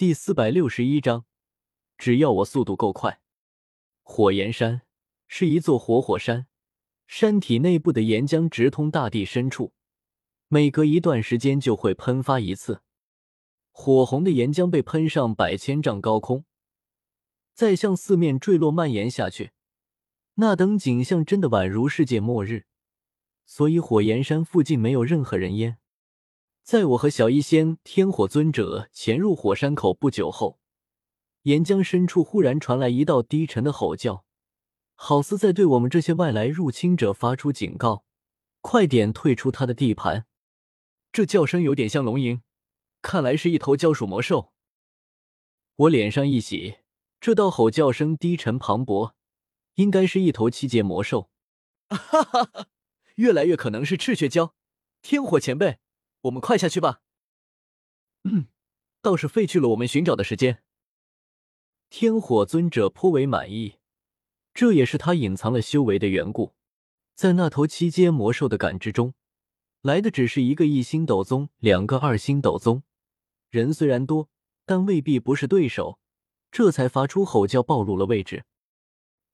第四百六十一章，只要我速度够快。火焰山是一座活火山，山体内部的岩浆直通大地深处，每隔一段时间就会喷发一次。火红的岩浆被喷上百千丈高空，再向四面坠落蔓延下去，那等景象真的宛如世界末日。所以火焰山附近没有任何人烟。在我和小医仙、天火尊者潜入火山口不久后，岩浆深处忽然传来一道低沉的吼叫，好似在对我们这些外来入侵者发出警告：快点退出他的地盘。这叫声有点像龙吟，看来是一头蛟属魔兽。我脸上一喜，这道吼叫声低沉磅礴，应该是一头七阶魔兽。哈哈哈，越来越可能是赤血蛟。天火前辈。我们快下去吧。嗯，倒是废去了我们寻找的时间。天火尊者颇为满意，这也是他隐藏了修为的缘故。在那头七阶魔兽的感知中，来的只是一个一星斗宗，两个二星斗宗。人虽然多，但未必不是对手。这才发出吼叫，暴露了位置。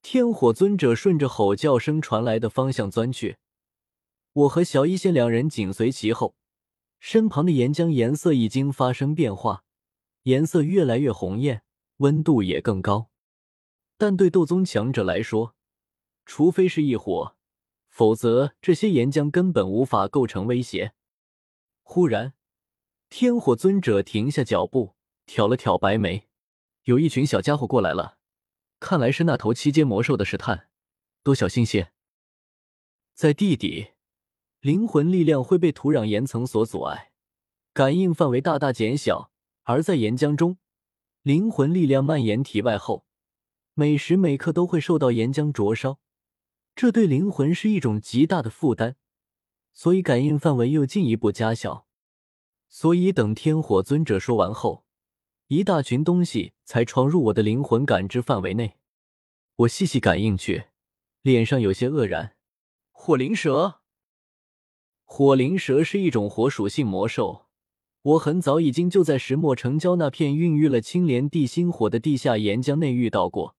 天火尊者顺着吼叫声传来的方向钻去，我和小一仙两人紧随其后。身旁的岩浆颜色已经发生变化，颜色越来越红艳，温度也更高。但对斗宗强者来说，除非是异火，否则这些岩浆根本无法构成威胁。忽然，天火尊者停下脚步，挑了挑白眉：“有一群小家伙过来了，看来是那头七阶魔兽的试探，多小心些。”在地底。灵魂力量会被土壤岩层所阻碍，感应范围大大减小；而在岩浆中，灵魂力量蔓延体外后，每时每刻都会受到岩浆灼烧，这对灵魂是一种极大的负担，所以感应范围又进一步加小。所以等天火尊者说完后，一大群东西才闯入我的灵魂感知范围内。我细细感应去，脸上有些愕然：火灵蛇。火灵蛇是一种火属性魔兽，我很早已经就在石墨城郊那片孕育了青莲地心火的地下岩浆内遇到过，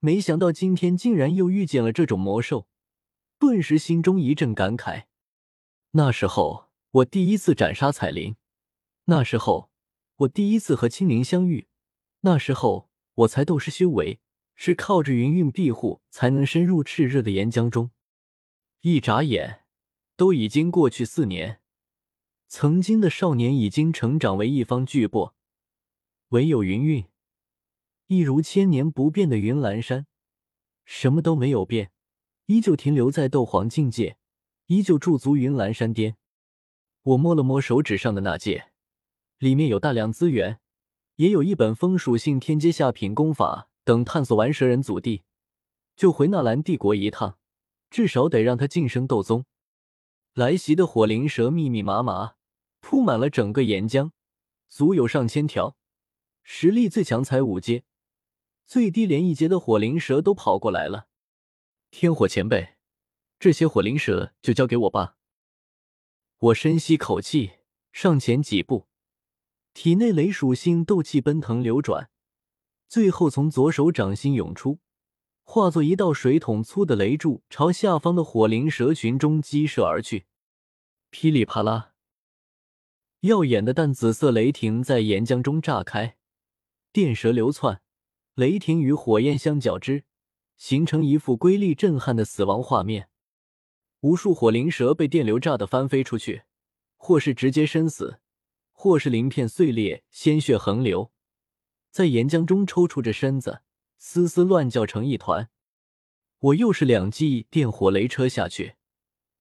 没想到今天竟然又遇见了这种魔兽，顿时心中一阵感慨。那时候我第一次斩杀彩铃，那时候我第一次和青灵相遇，那时候我才斗师修为，是靠着云韵庇护才能深入炽热的岩浆中，一眨眼。都已经过去四年，曾经的少年已经成长为一方巨擘，唯有云韵，一如千年不变的云岚山，什么都没有变，依旧停留在斗皇境界，依旧驻足云岚山巅。我摸了摸手指上的那戒，里面有大量资源，也有一本风属性天阶下品功法等。探索完蛇人祖地，就回纳兰帝国一趟，至少得让他晋升斗宗。来袭的火灵蛇密密麻麻，铺满了整个岩浆，足有上千条。实力最强才五阶，最低连一阶的火灵蛇都跑过来了。天火前辈，这些火灵蛇就交给我吧。我深吸口气，上前几步，体内雷属性斗气奔腾流转，最后从左手掌心涌出。化作一道水桶粗的雷柱，朝下方的火灵蛇群中激射而去。噼里啪啦，耀眼的淡紫色雷霆在岩浆中炸开，电蛇流窜，雷霆与火焰相交织，形成一幅瑰丽震撼的死亡画面。无数火灵蛇被电流炸得翻飞出去，或是直接身死，或是鳞片碎裂，鲜血横流，在岩浆中抽搐着身子。丝丝乱叫成一团，我又是两记电火雷车下去，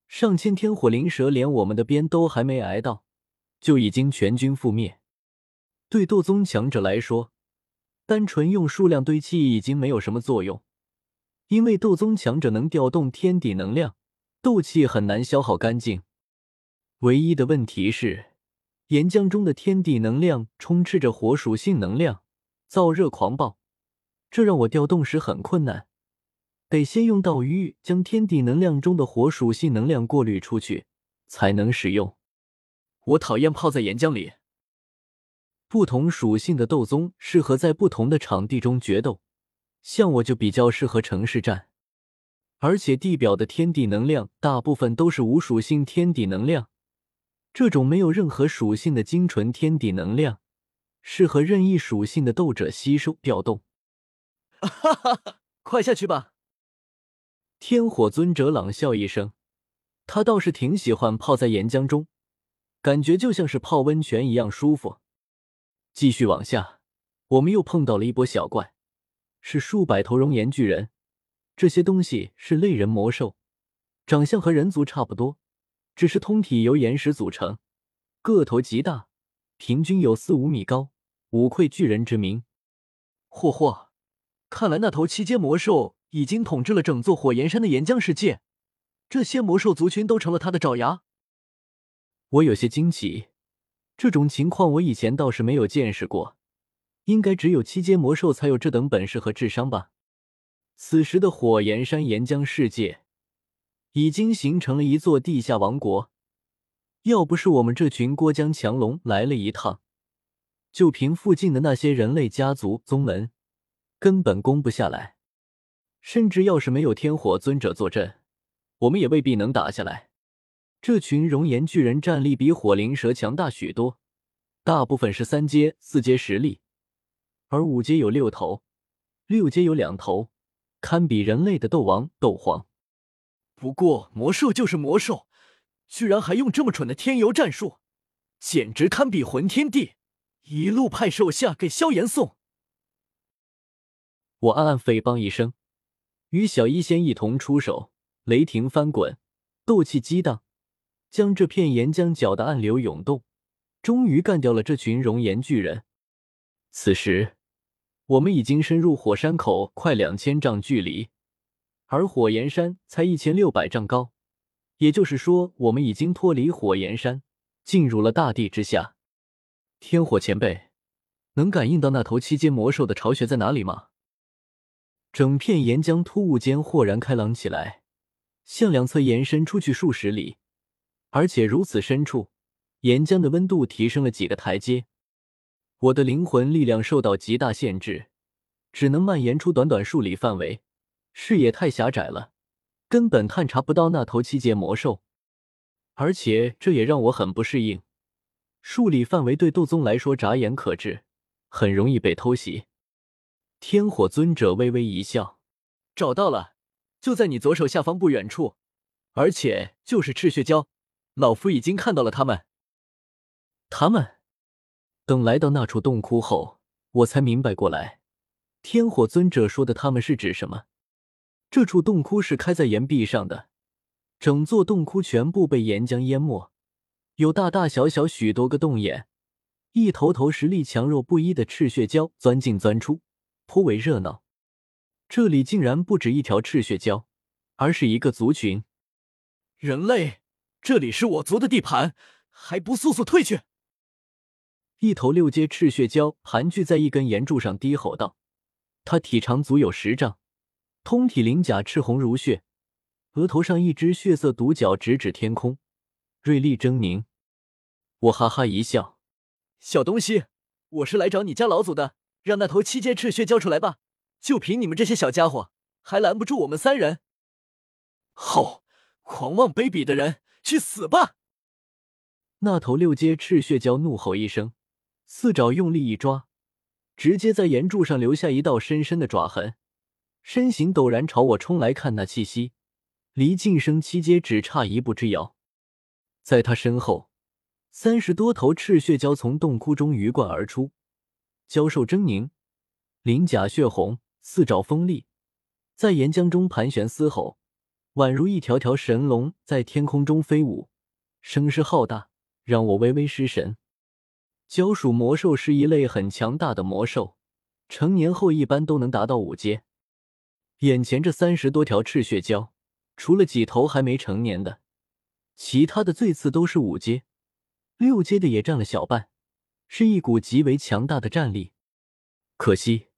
上千天火灵蛇连我们的边都还没挨到，就已经全军覆灭。对斗宗强者来说，单纯用数量堆砌已经没有什么作用，因为斗宗强者能调动天地能量，斗气很难消耗干净。唯一的问题是，岩浆中的天地能量充斥着火属性能量，燥热狂暴。这让我调动时很困难，得先用道玉将天地能量中的火属性能量过滤出去，才能使用。我讨厌泡在岩浆里。不同属性的斗宗适合在不同的场地中决斗，像我就比较适合城市战。而且地表的天地能量大部分都是无属性天地能量，这种没有任何属性的精纯天地能量，适合任意属性的斗者吸收调动。哈哈！快下去吧！天火尊者冷笑一声，他倒是挺喜欢泡在岩浆中，感觉就像是泡温泉一样舒服。继续往下，我们又碰到了一波小怪，是数百头熔岩巨人。这些东西是类人魔兽，长相和人族差不多，只是通体由岩石组成，个头极大，平均有四五米高，五愧巨人之名。嚯嚯，看来那头七阶魔兽已经统治了整座火焰山的岩浆世界，这些魔兽族群都成了他的爪牙。我有些惊奇，这种情况我以前倒是没有见识过，应该只有七阶魔兽才有这等本事和智商吧。此时的火焰山岩浆世界已经形成了一座地下王国。要不是我们这群郭江强龙来了一趟，就凭附近的那些人类家族宗门，根本攻不下来。甚至要是没有天火尊者坐镇，我们也未必能打下来。这群熔岩巨人战力比火灵蛇强大许多，大部分是三阶、四阶实力，而五阶有六头，六阶有两头。堪比人类的斗王、斗皇。不过魔兽就是魔兽，居然还用这么蠢的天游战术，简直堪比魂天帝！一路派手下给萧炎送。我暗暗诽谤一声，与小医仙一同出手，雷霆翻滚，斗气激荡，将这片岩浆搅得暗流涌动，终于干掉了这群熔岩巨人。此时。我们已经深入火山口快两千丈距离，而火焰山才一千六百丈高，也就是说，我们已经脱离火焰山，进入了大地之下。天火前辈，能感应到那头七阶魔兽的巢穴在哪里吗？整片岩浆突兀间豁然开朗起来，向两侧延伸出去数十里，而且如此深处，岩浆的温度提升了几个台阶。我的灵魂力量受到极大限制，只能蔓延出短短数里范围，视野太狭窄了，根本探查不到那头七阶魔兽。而且这也让我很不适应，数里范围对斗宗来说眨眼可至，很容易被偷袭。天火尊者微微一笑，找到了，就在你左手下方不远处，而且就是赤血蛟，老夫已经看到了他们。他们。等来到那处洞窟后，我才明白过来，天火尊者说的他们是指什么。这处洞窟是开在岩壁上的，整座洞窟全部被岩浆淹没，有大大小小许多个洞眼，一头头实力强弱不一的赤血蛟钻进钻出，颇为热闹。这里竟然不止一条赤血蛟，而是一个族群。人类，这里是我族的地盘，还不速速退去！一头六阶赤血蛟盘踞在一根岩柱上，低吼道：“它体长足有十丈，通体鳞甲赤红如血，额头上一只血色独角直指天空，锐利狰狞。”我哈哈一笑：“小东西，我是来找你家老祖的，让那头七阶赤血交出来吧！就凭你们这些小家伙，还拦不住我们三人！”吼！狂妄卑鄙的人，去死吧！那头六阶赤血蛟怒吼一声。四爪用力一抓，直接在岩柱上留下一道深深的爪痕，身形陡然朝我冲来。看那气息，离晋升七阶只差一步之遥。在他身后，三十多头赤血蛟从洞窟中鱼贯而出，蛟兽狰狞，鳞甲血红，四爪锋利，在岩浆中盘旋嘶吼，宛如一条条神龙在天空中飞舞，声势浩大，让我微微失神。蛟属魔兽是一类很强大的魔兽，成年后一般都能达到五阶。眼前这三十多条赤血蛟，除了几头还没成年的，其他的最次都是五阶，六阶的也占了小半，是一股极为强大的战力。可惜，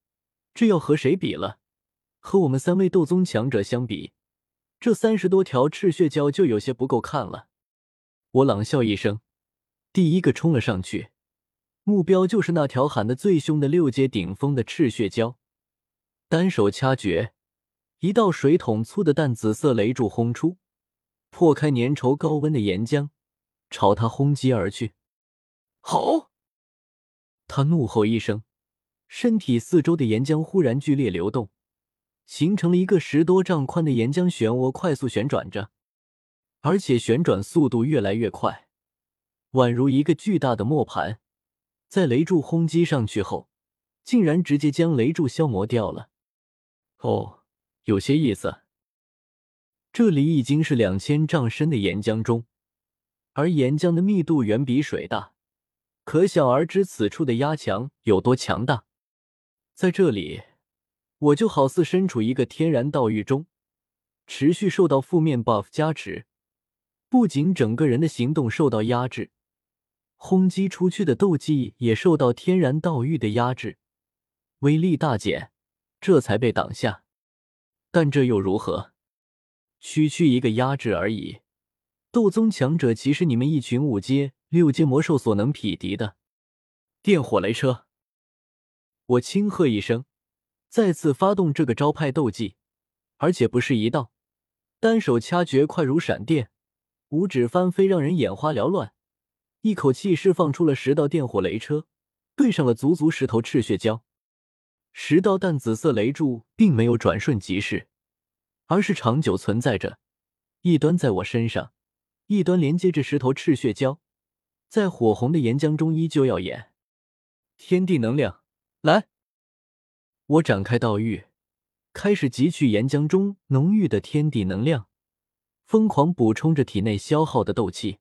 这要和谁比了？和我们三位斗宗强者相比，这三十多条赤血蛟就有些不够看了。我冷笑一声，第一个冲了上去。目标就是那条喊得最凶的六阶顶峰的赤血蛟，单手掐诀，一道水桶粗的淡紫色雷柱轰出，破开粘稠高温的岩浆，朝他轰击而去。好！他怒吼一声，身体四周的岩浆忽然剧烈流动，形成了一个十多丈宽的岩浆漩涡，快速旋转着，而且旋转速度越来越快，宛如一个巨大的磨盘。在雷柱轰击上去后，竟然直接将雷柱消磨掉了。哦，有些意思。这里已经是两千丈深的岩浆中，而岩浆的密度远比水大，可想而知此处的压强有多强大。在这里，我就好似身处一个天然道域中，持续受到负面 buff 加持，不仅整个人的行动受到压制。轰击出去的斗技也受到天然道域的压制，威力大减，这才被挡下。但这又如何？区区一个压制而已。斗宗强者岂是你们一群五阶、六阶魔兽所能匹敌的？电火雷车！我轻喝一声，再次发动这个招牌斗技，而且不是一道，单手掐诀快如闪电，五指翻飞，让人眼花缭乱。一口气释放出了十道电火雷车，对上了足足十头赤血蛟。十道淡紫色雷柱并没有转瞬即逝，而是长久存在着，一端在我身上，一端连接着十头赤血蛟，在火红的岩浆中依旧耀眼。天地能量，来！我展开道域，开始汲取岩浆中浓郁的天地能量，疯狂补充着体内消耗的斗气。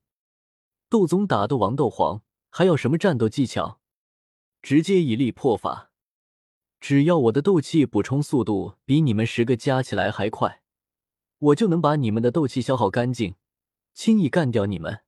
斗宗打斗王斗皇还要什么战斗技巧？直接一力破法！只要我的斗气补充速度比你们十个加起来还快，我就能把你们的斗气消耗干净，轻易干掉你们。